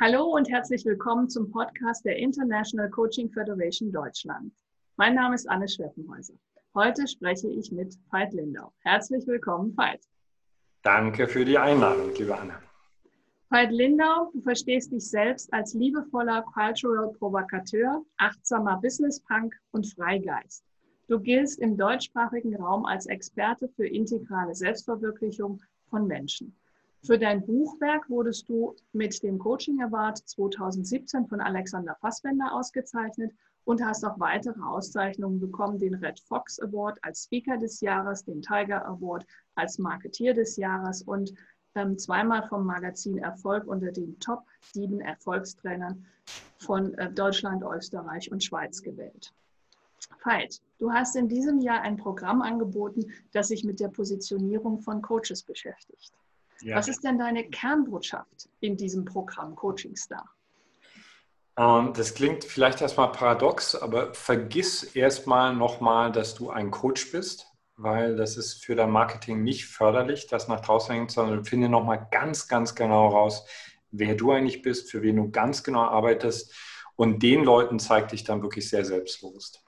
Hallo und herzlich willkommen zum Podcast der International Coaching Federation Deutschland. Mein Name ist Anne Schweppenhäuser. Heute spreche ich mit Veit Lindau. Herzlich willkommen, Veit. Danke für die Einladung, liebe Anne. Veit Lindau, du verstehst dich selbst als liebevoller Cultural Provokateur, achtsamer Business Punk und Freigeist. Du giltst im deutschsprachigen Raum als Experte für integrale Selbstverwirklichung von Menschen. Für dein Buchwerk wurdest du mit dem Coaching Award 2017 von Alexander Fassbender ausgezeichnet und hast auch weitere Auszeichnungen bekommen, den Red Fox Award als Speaker des Jahres, den Tiger Award als Marketier des Jahres und ähm, zweimal vom Magazin Erfolg unter den Top 7 Erfolgstrainern von äh, Deutschland, Österreich und Schweiz gewählt. Veit, du hast in diesem Jahr ein Programm angeboten, das sich mit der Positionierung von Coaches beschäftigt. Ja. Was ist denn deine Kernbotschaft in diesem Programm Coaching Star? Ähm, das klingt vielleicht erstmal paradox, aber vergiss erstmal nochmal, dass du ein Coach bist, weil das ist für dein Marketing nicht förderlich, das nach draußen hängt, sondern finde nochmal ganz, ganz genau raus, wer du eigentlich bist, für wen du ganz genau arbeitest. Und den Leuten zeigt dich dann wirklich sehr selbstbewusst.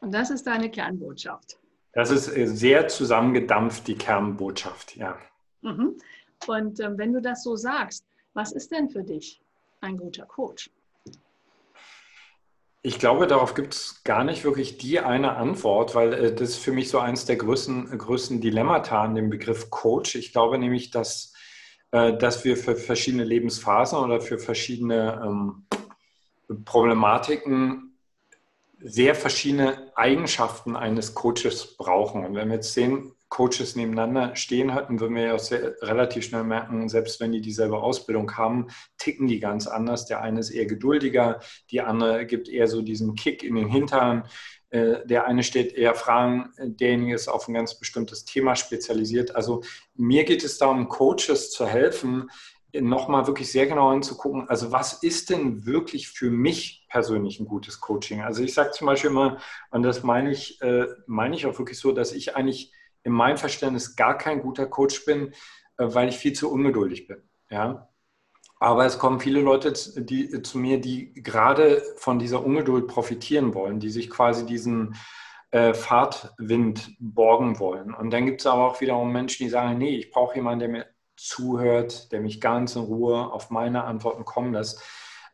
Und das ist deine Kernbotschaft. Das ist äh, sehr zusammengedampft, die Kernbotschaft, ja. Mhm. Und äh, wenn du das so sagst, was ist denn für dich ein guter Coach? Ich glaube, darauf gibt es gar nicht wirklich die eine Antwort, weil äh, das ist für mich so eins der größten, größten Dilemmata an dem Begriff Coach. Ich glaube nämlich, dass, äh, dass wir für verschiedene Lebensphasen oder für verschiedene ähm, Problematiken sehr verschiedene Eigenschaften eines Coaches brauchen. Und wenn wir jetzt zehn Coaches nebeneinander stehen hatten, würden wir ja sehr, relativ schnell merken, selbst wenn die dieselbe Ausbildung haben, ticken die ganz anders. Der eine ist eher geduldiger, die andere gibt eher so diesen Kick in den Hintern. Äh, der eine stellt eher Fragen, derjenige ist auf ein ganz bestimmtes Thema spezialisiert. Also mir geht es darum, Coaches zu helfen, nochmal wirklich sehr genau hinzugucken, also was ist denn wirklich für mich persönlich ein gutes Coaching? Also ich sage zum Beispiel immer, und das meine ich, äh, meine ich auch wirklich so, dass ich eigentlich in meinem Verständnis gar kein guter Coach bin, äh, weil ich viel zu ungeduldig bin. Ja? Aber es kommen viele Leute die, zu mir, die gerade von dieser Ungeduld profitieren wollen, die sich quasi diesen äh, Fahrtwind borgen wollen. Und dann gibt es aber auch wiederum Menschen, die sagen, nee, ich brauche jemanden, der mir zuhört, der mich ganz in Ruhe auf meine Antworten kommen lässt.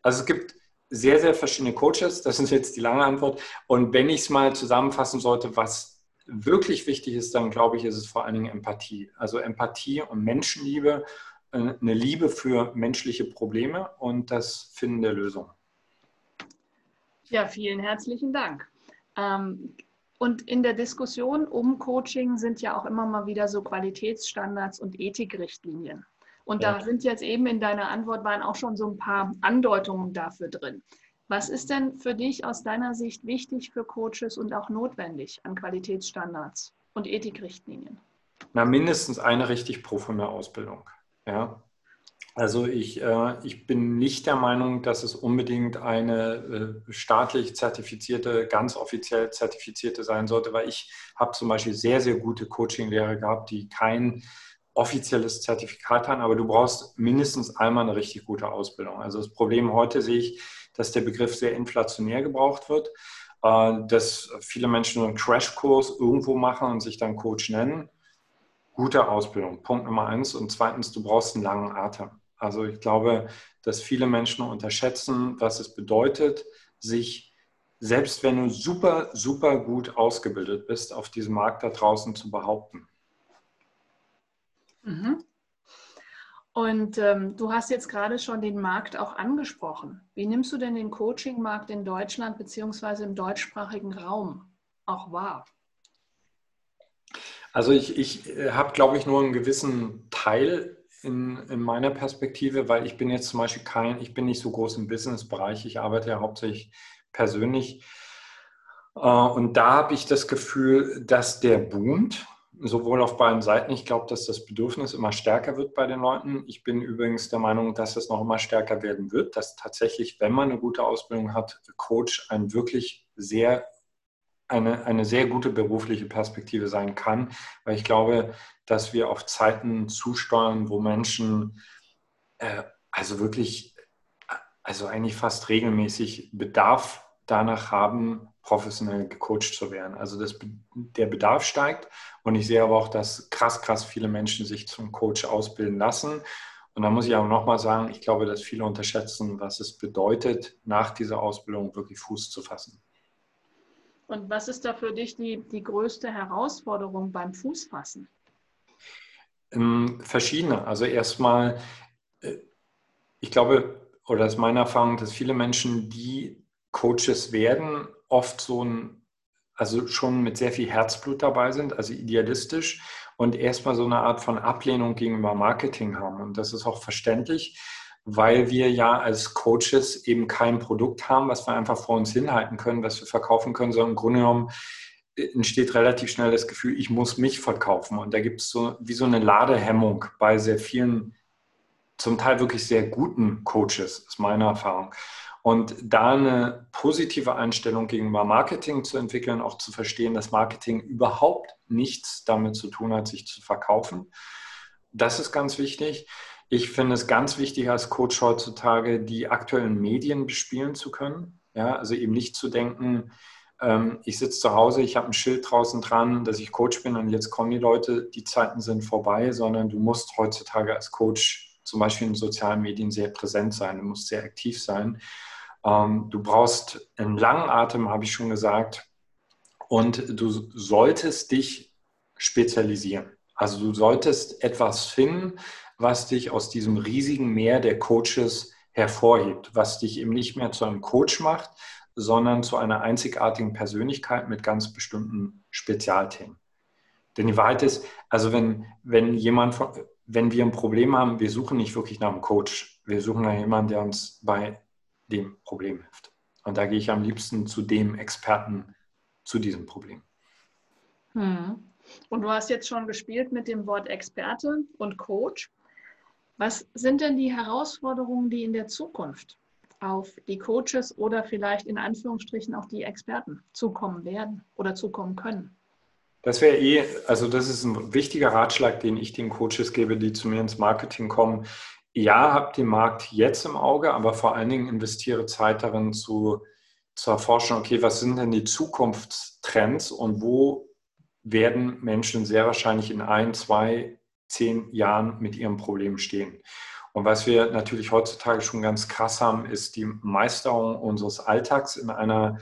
Also es gibt sehr, sehr verschiedene Coaches. Das ist jetzt die lange Antwort. Und wenn ich es mal zusammenfassen sollte, was wirklich wichtig ist, dann glaube ich, ist es vor allen Dingen Empathie. Also Empathie und Menschenliebe, äh, eine Liebe für menschliche Probleme und das Finden der Lösung. Ja, vielen herzlichen Dank. Ähm, und in der Diskussion um Coaching sind ja auch immer mal wieder so Qualitätsstandards und Ethikrichtlinien. Und ja. da sind jetzt eben in deiner Antwort waren auch schon so ein paar Andeutungen dafür drin. Was ist denn für dich aus deiner Sicht wichtig für Coaches und auch notwendig an Qualitätsstandards und Ethikrichtlinien? Na, mindestens eine richtig profunde Ausbildung. Ja. Also ich, äh, ich bin nicht der Meinung, dass es unbedingt eine äh, staatlich zertifizierte, ganz offiziell zertifizierte sein sollte, weil ich habe zum Beispiel sehr, sehr gute Coaching-Lehrer gehabt, die kein offizielles Zertifikat haben, aber du brauchst mindestens einmal eine richtig gute Ausbildung. Also das Problem heute sehe ich, dass der Begriff sehr inflationär gebraucht wird, äh, dass viele Menschen einen Crashkurs irgendwo machen und sich dann Coach nennen. Gute Ausbildung, Punkt Nummer eins. Und zweitens, du brauchst einen langen Atem. Also ich glaube, dass viele Menschen unterschätzen, was es bedeutet, sich, selbst wenn du super, super gut ausgebildet bist, auf diesem Markt da draußen zu behaupten. Mhm. Und ähm, du hast jetzt gerade schon den Markt auch angesprochen. Wie nimmst du denn den Coaching-Markt in Deutschland bzw. im deutschsprachigen Raum auch wahr? Also ich, ich äh, habe, glaube ich, nur einen gewissen Teil in, in, meiner Perspektive, weil ich bin jetzt zum Beispiel kein, ich bin nicht so groß im Business-Bereich, ich arbeite ja hauptsächlich persönlich. Äh, und da habe ich das Gefühl, dass der boomt, sowohl auf beiden Seiten. Ich glaube, dass das Bedürfnis immer stärker wird bei den Leuten. Ich bin übrigens der Meinung, dass es noch immer stärker werden wird, dass tatsächlich, wenn man eine gute Ausbildung hat, Coach ein wirklich sehr eine, eine sehr gute berufliche Perspektive sein kann, weil ich glaube, dass wir auf Zeiten zusteuern, wo Menschen äh, also wirklich, also eigentlich fast regelmäßig Bedarf danach haben, professionell gecoacht zu werden. Also das, der Bedarf steigt und ich sehe aber auch, dass krass, krass viele Menschen sich zum Coach ausbilden lassen. Und da muss ich auch nochmal sagen, ich glaube, dass viele unterschätzen, was es bedeutet, nach dieser Ausbildung wirklich Fuß zu fassen. Und was ist da für dich die, die größte Herausforderung beim Fußfassen? Ähm, verschiedene. Also erstmal, äh, ich glaube, oder das ist meine Erfahrung, dass viele Menschen, die Coaches werden, oft so ein, also schon mit sehr viel Herzblut dabei sind, also idealistisch und erstmal so eine Art von Ablehnung gegenüber Marketing haben. Und das ist auch verständlich, weil wir ja als Coaches eben kein Produkt haben, was wir einfach vor uns hinhalten können, was wir verkaufen können, sondern im Grunde genommen entsteht relativ schnell das Gefühl, ich muss mich verkaufen. Und da gibt es so wie so eine Ladehemmung bei sehr vielen, zum Teil wirklich sehr guten Coaches, ist meine Erfahrung. Und da eine positive Einstellung gegenüber Marketing zu entwickeln, auch zu verstehen, dass Marketing überhaupt nichts damit zu tun hat, sich zu verkaufen. Das ist ganz wichtig. Ich finde es ganz wichtig als Coach heutzutage, die aktuellen Medien bespielen zu können. Ja, also eben nicht zu denken, ähm, ich sitze zu Hause, ich habe ein Schild draußen dran, dass ich Coach bin und jetzt kommen die Leute, die Zeiten sind vorbei, sondern du musst heutzutage als Coach zum Beispiel in sozialen Medien sehr präsent sein, du musst sehr aktiv sein. Ähm, du brauchst einen langen Atem, habe ich schon gesagt, und du solltest dich spezialisieren. Also du solltest etwas finden, was dich aus diesem riesigen Meer der Coaches hervorhebt, was dich eben nicht mehr zu einem Coach macht, sondern zu einer einzigartigen Persönlichkeit mit ganz bestimmten Spezialthemen. Denn die Wahrheit ist, also wenn, wenn jemand, wenn wir ein Problem haben, wir suchen nicht wirklich nach einem Coach, wir suchen nach jemandem, der uns bei dem Problem hilft. Und da gehe ich am liebsten zu dem Experten zu diesem Problem. Hm. Und du hast jetzt schon gespielt mit dem Wort Experte und Coach. Was sind denn die Herausforderungen, die in der Zukunft auf die Coaches oder vielleicht in Anführungsstrichen auch die Experten zukommen werden oder zukommen können? Das wäre eh, also das ist ein wichtiger Ratschlag, den ich den Coaches gebe, die zu mir ins Marketing kommen ja, habt den Markt jetzt im Auge, aber vor allen Dingen investiere Zeit darin zu, zu erforschen, okay, was sind denn die Zukunftstrends und wo werden Menschen sehr wahrscheinlich in ein, zwei, zehn Jahren mit ihrem Problem stehen. Und was wir natürlich heutzutage schon ganz krass haben, ist die Meisterung unseres Alltags in einer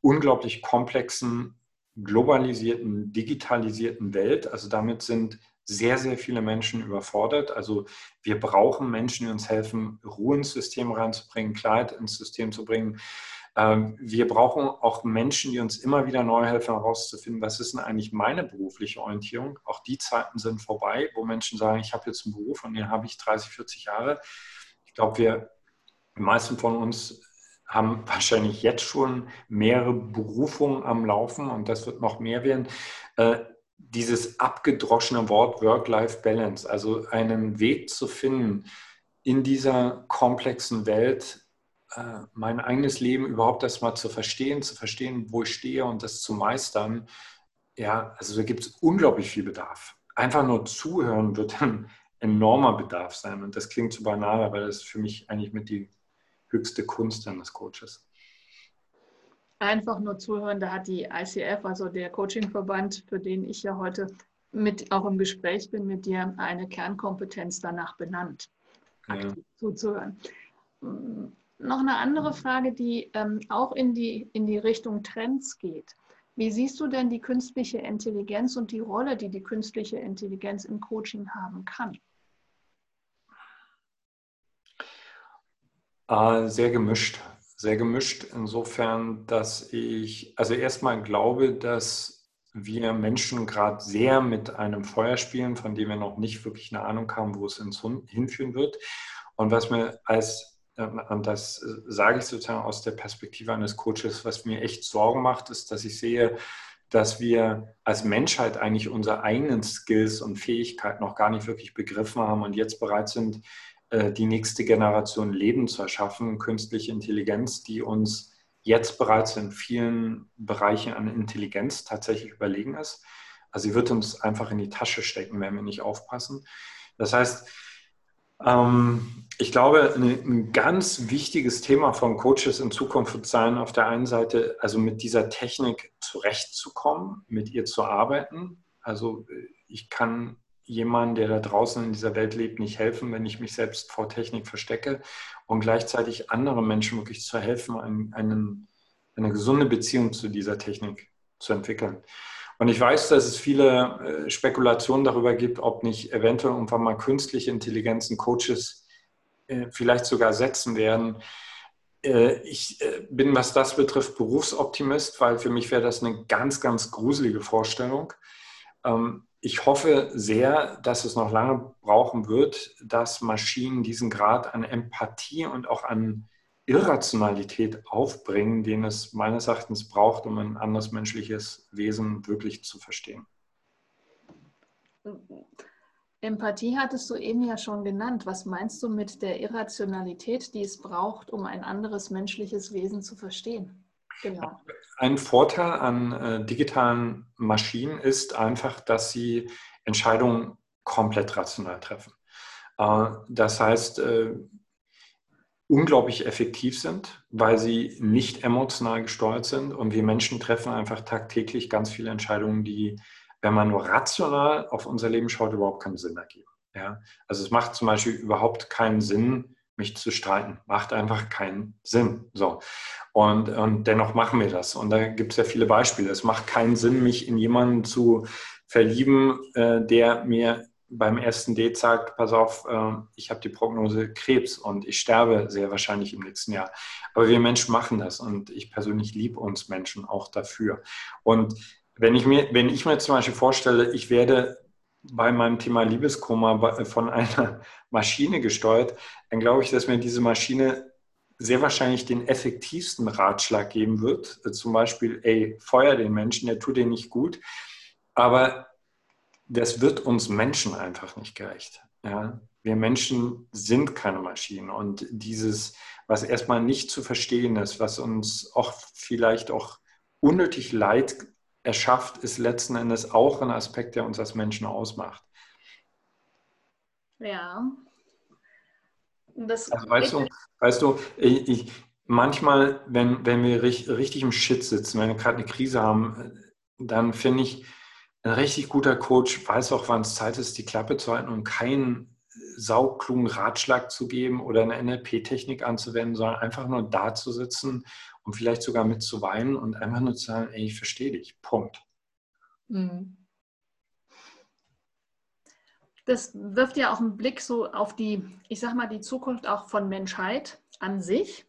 unglaublich komplexen, globalisierten, digitalisierten Welt. Also damit sind sehr, sehr viele Menschen überfordert. Also wir brauchen Menschen, die uns helfen, Ruhe ins System reinzubringen, Klarheit ins System zu bringen. Ähm, wir brauchen auch Menschen, die uns immer wieder neu helfen, herauszufinden, was ist denn eigentlich meine berufliche Orientierung. Auch die Zeiten sind vorbei, wo Menschen sagen, ich habe jetzt einen Beruf und den habe ich 30, 40 Jahre. Ich glaube, wir, die meisten von uns haben wahrscheinlich jetzt schon mehrere Berufungen am Laufen und das wird noch mehr werden. Äh, dieses abgedroschene Wort Work-Life-Balance, also einen Weg zu finden, in dieser komplexen Welt äh, mein eigenes Leben überhaupt erstmal zu verstehen, zu verstehen, wo ich stehe und das zu meistern. Ja, also da gibt es unglaublich viel Bedarf. Einfach nur zuhören wird ein enormer Bedarf sein. Und das klingt so banal, aber das ist für mich eigentlich mit die höchste Kunst eines Coaches einfach nur zuhören. Da hat die ICF, also der Coachingverband, für den ich ja heute mit auch im Gespräch bin mit dir, eine Kernkompetenz danach benannt, aktiv ja. zuzuhören. Noch eine andere Frage, die ähm, auch in die, in die Richtung Trends geht. Wie siehst du denn die künstliche Intelligenz und die Rolle, die die künstliche Intelligenz im Coaching haben kann? Äh, sehr gemischt sehr gemischt insofern, dass ich also erstmal glaube, dass wir Menschen gerade sehr mit einem Feuer spielen, von dem wir noch nicht wirklich eine Ahnung haben, wo es hinführen wird. Und was mir als, und das sage ich sozusagen aus der Perspektive eines Coaches, was mir echt Sorgen macht, ist, dass ich sehe, dass wir als Menschheit eigentlich unsere eigenen Skills und Fähigkeiten noch gar nicht wirklich begriffen haben und jetzt bereit sind, äh, die nächste Generation Leben zu erschaffen, künstliche Intelligenz, die uns jetzt bereits in vielen Bereichen an Intelligenz tatsächlich überlegen ist. Also sie wird uns einfach in die Tasche stecken, wenn wir nicht aufpassen. Das heißt, ähm, ich glaube, ein ganz wichtiges Thema von Coaches in Zukunft wird sein, auf der einen Seite, also mit dieser Technik zurechtzukommen, mit ihr zu arbeiten. Also ich kann jemandem, der da draußen in dieser Welt lebt, nicht helfen, wenn ich mich selbst vor Technik verstecke und gleichzeitig anderen Menschen wirklich zu helfen, einen, eine gesunde Beziehung zu dieser Technik zu entwickeln. Und ich weiß, dass es viele äh, Spekulationen darüber gibt, ob nicht eventuell irgendwann mal künstliche Intelligenzen Coaches äh, vielleicht sogar setzen werden. Äh, ich bin, was das betrifft, Berufsoptimist, weil für mich wäre das eine ganz, ganz gruselige Vorstellung. Ähm, ich hoffe sehr, dass es noch lange brauchen wird, dass Maschinen diesen Grad an Empathie und auch an Irrationalität aufbringen, den es meines Erachtens braucht, um ein anderes menschliches Wesen wirklich zu verstehen. Empathie hattest du eben ja schon genannt. Was meinst du mit der Irrationalität, die es braucht, um ein anderes menschliches Wesen zu verstehen? Genau. Ein Vorteil an äh, digitalen Maschinen ist einfach, dass sie Entscheidungen komplett rational treffen. Äh, das heißt, äh, unglaublich effektiv sind, weil sie nicht emotional gesteuert sind. Und wir Menschen treffen einfach tagtäglich ganz viele Entscheidungen, die, wenn man nur rational auf unser Leben schaut, überhaupt keinen Sinn ergeben. Ja? Also es macht zum Beispiel überhaupt keinen Sinn, mich zu streiten. Macht einfach keinen Sinn. So. Und, und dennoch machen wir das. Und da gibt es ja viele Beispiele. Es macht keinen Sinn, mich in jemanden zu verlieben, äh, der mir beim ersten Date sagt, pass auf, äh, ich habe die Prognose Krebs und ich sterbe sehr wahrscheinlich im nächsten Jahr. Aber wir Menschen machen das und ich persönlich liebe uns Menschen auch dafür. Und wenn ich mir, wenn ich mir zum Beispiel vorstelle, ich werde bei meinem Thema Liebeskoma von einer Maschine gesteuert, dann glaube ich, dass mir diese Maschine sehr wahrscheinlich den effektivsten Ratschlag geben wird. Zum Beispiel, ey, feuer den Menschen, der tut dir nicht gut. Aber das wird uns Menschen einfach nicht gerecht. Ja? Wir Menschen sind keine Maschinen und dieses, was erstmal nicht zu verstehen ist, was uns auch vielleicht auch unnötig Leid erschafft, ist letzten Endes auch ein Aspekt, der uns als Menschen ausmacht. Ja. Das also weißt, du, weißt du, ich, ich, manchmal, wenn, wenn wir richtig, richtig im Shit sitzen, wenn wir gerade eine Krise haben, dann finde ich, ein richtig guter Coach weiß auch, wann es Zeit ist, die Klappe zu halten und keinen sauklugen Ratschlag zu geben oder eine NLP-Technik anzuwenden, sondern einfach nur da zu sitzen und vielleicht sogar mit zu weinen und einfach nur zu sagen, ey, ich verstehe dich. Punkt. Mhm. Das wirft ja auch einen Blick so auf die, ich sag mal, die Zukunft auch von Menschheit an sich.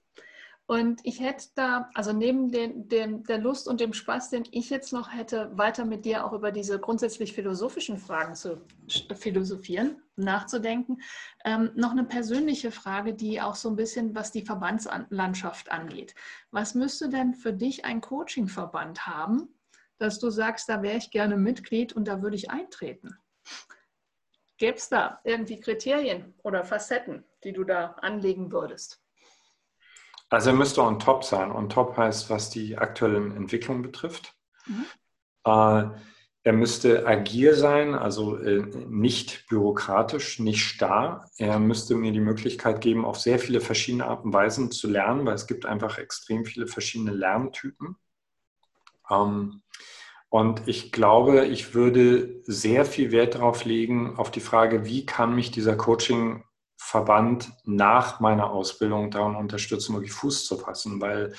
Und ich hätte da, also neben den, den, der Lust und dem Spaß, den ich jetzt noch hätte, weiter mit dir auch über diese grundsätzlich philosophischen Fragen zu philosophieren, nachzudenken, ähm, noch eine persönliche Frage, die auch so ein bisschen, was die Verbandslandschaft angeht. Was müsste denn für dich ein Coachingverband haben, dass du sagst, da wäre ich gerne Mitglied und da würde ich eintreten? Gäbe es da irgendwie Kriterien oder Facetten, die du da anlegen würdest? Also er müsste on top sein. On top heißt, was die aktuellen Entwicklungen betrifft. Mhm. Äh, er müsste agil sein, also äh, nicht bürokratisch, nicht starr. Er müsste mir die Möglichkeit geben, auf sehr viele verschiedene Arten und Weisen zu lernen, weil es gibt einfach extrem viele verschiedene Lerntypen. Ähm, und ich glaube, ich würde sehr viel Wert darauf legen, auf die Frage, wie kann mich dieser Coaching Verband nach meiner Ausbildung daran unterstützen, wirklich Fuß zu fassen, weil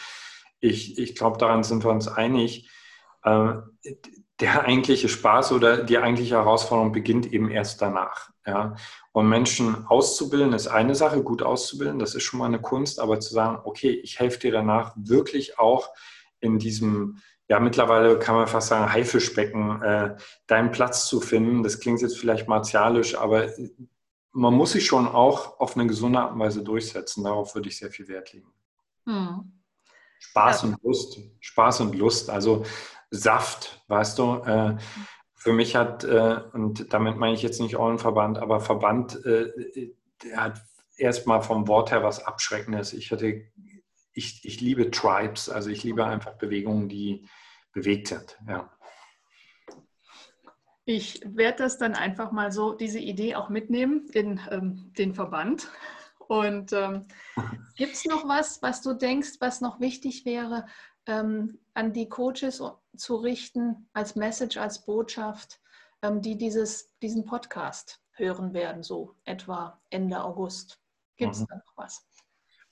ich, ich glaube, daran sind wir uns einig, äh, der eigentliche Spaß oder die eigentliche Herausforderung beginnt eben erst danach. Ja? Und Menschen auszubilden ist eine Sache, gut auszubilden, das ist schon mal eine Kunst, aber zu sagen, okay, ich helfe dir danach wirklich auch in diesem, ja, mittlerweile kann man fast sagen, Haifischbecken, äh, deinen Platz zu finden. Das klingt jetzt vielleicht martialisch, aber man muss sich schon auch auf eine gesunde Art und Weise durchsetzen. Darauf würde ich sehr viel Wert legen. Hm. Spaß ja. und Lust. Spaß und Lust. Also Saft, weißt du. Äh, für mich hat, äh, und damit meine ich jetzt nicht Eulenverband, aber Verband, äh, der hat erstmal vom Wort her was Abschreckendes. Ich hatte, ich, ich liebe Tribes, also ich liebe einfach Bewegungen, die bewegt sind. Ja. Ich werde das dann einfach mal so, diese Idee auch mitnehmen in ähm, den Verband Und ähm, gibt es noch was, was du denkst, was noch wichtig wäre, ähm, an die Coaches zu richten, als Message, als Botschaft, ähm, die dieses, diesen Podcast hören werden, so etwa Ende August? Gibt es mhm. da noch was?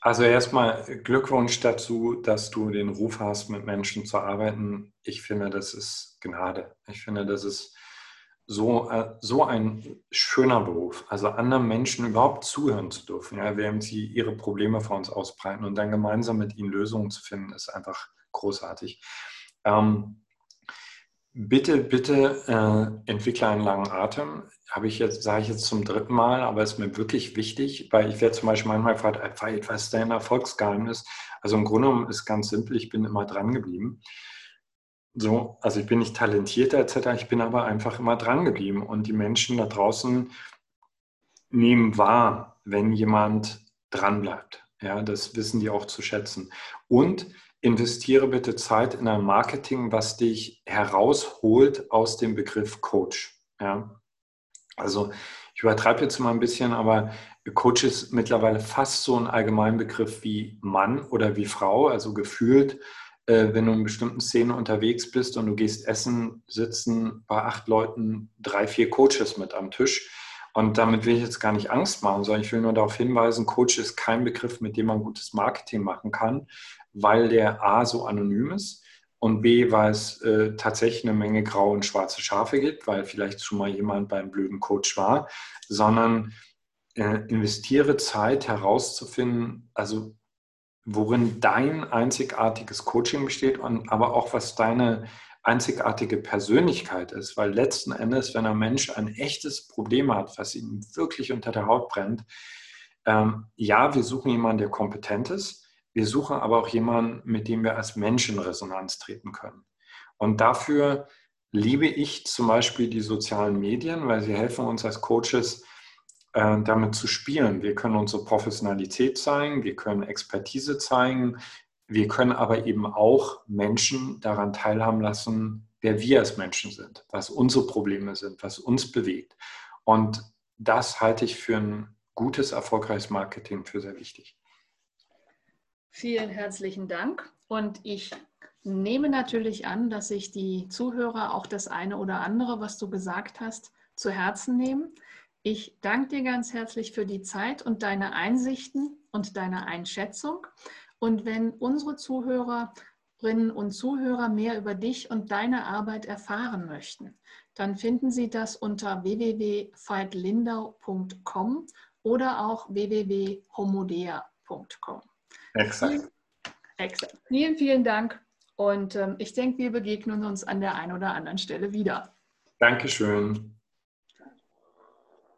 Also erstmal Glückwunsch dazu, dass du den Ruf hast, mit Menschen zu arbeiten. Ich finde, das ist Gnade. Ich finde, das ist so, äh, so ein schöner Beruf. Also anderen Menschen überhaupt zuhören zu dürfen, ja, während sie ihre Probleme vor uns ausbreiten und dann gemeinsam mit ihnen Lösungen zu finden, ist einfach großartig. Ähm, bitte, bitte äh, entwickle einen langen Atem habe ich jetzt, sage ich jetzt zum dritten Mal, aber es ist mir wirklich wichtig, weil ich werde zum Beispiel manchmal gefragt, was ist dein Erfolgsgeheimnis? Also im Grunde genommen ist ganz simpel, ich bin immer dran geblieben. So, also ich bin nicht talentierter etc., ich bin aber einfach immer dran geblieben. Und die Menschen da draußen nehmen wahr, wenn jemand dran bleibt. Ja, das wissen die auch zu schätzen. Und investiere bitte Zeit in ein Marketing, was dich herausholt aus dem Begriff Coach. Ja, also ich übertreibe jetzt mal ein bisschen, aber Coach ist mittlerweile fast so ein Allgemeinbegriff wie Mann oder wie Frau. Also gefühlt, äh, wenn du in bestimmten Szenen unterwegs bist und du gehst essen, sitzen bei acht Leuten drei, vier Coaches mit am Tisch. Und damit will ich jetzt gar nicht Angst machen, sondern ich will nur darauf hinweisen, Coach ist kein Begriff, mit dem man gutes Marketing machen kann, weil der A so anonym ist und B, weil es äh, tatsächlich eine Menge graue und schwarze Schafe gibt, weil vielleicht schon mal jemand beim blöden Coach war, sondern äh, investiere Zeit herauszufinden, also worin dein einzigartiges Coaching besteht und aber auch was deine einzigartige Persönlichkeit ist, weil letzten Endes, wenn ein Mensch ein echtes Problem hat, was ihm wirklich unter der Haut brennt, ähm, ja, wir suchen jemanden, der kompetent ist, wir suchen aber auch jemanden, mit dem wir als Mensch in Resonanz treten können. Und dafür liebe ich zum Beispiel die sozialen Medien, weil sie helfen uns als Coaches, äh, damit zu spielen. Wir können unsere Professionalität zeigen, wir können Expertise zeigen, wir können aber eben auch Menschen daran teilhaben lassen, wer wir als Menschen sind, was unsere Probleme sind, was uns bewegt. Und das halte ich für ein gutes, erfolgreiches Marketing für sehr wichtig. Vielen herzlichen Dank. Und ich nehme natürlich an, dass sich die Zuhörer auch das eine oder andere, was du gesagt hast, zu Herzen nehmen. Ich danke dir ganz herzlich für die Zeit und deine Einsichten und deine Einschätzung. Und wenn unsere Zuhörerinnen und Zuhörer mehr über dich und deine Arbeit erfahren möchten, dann finden sie das unter www.veitlindau.com oder auch www.homodea.com. Exakt. Exakt. Vielen, vielen Dank. Und ähm, ich denke, wir begegnen uns an der einen oder anderen Stelle wieder. Dankeschön.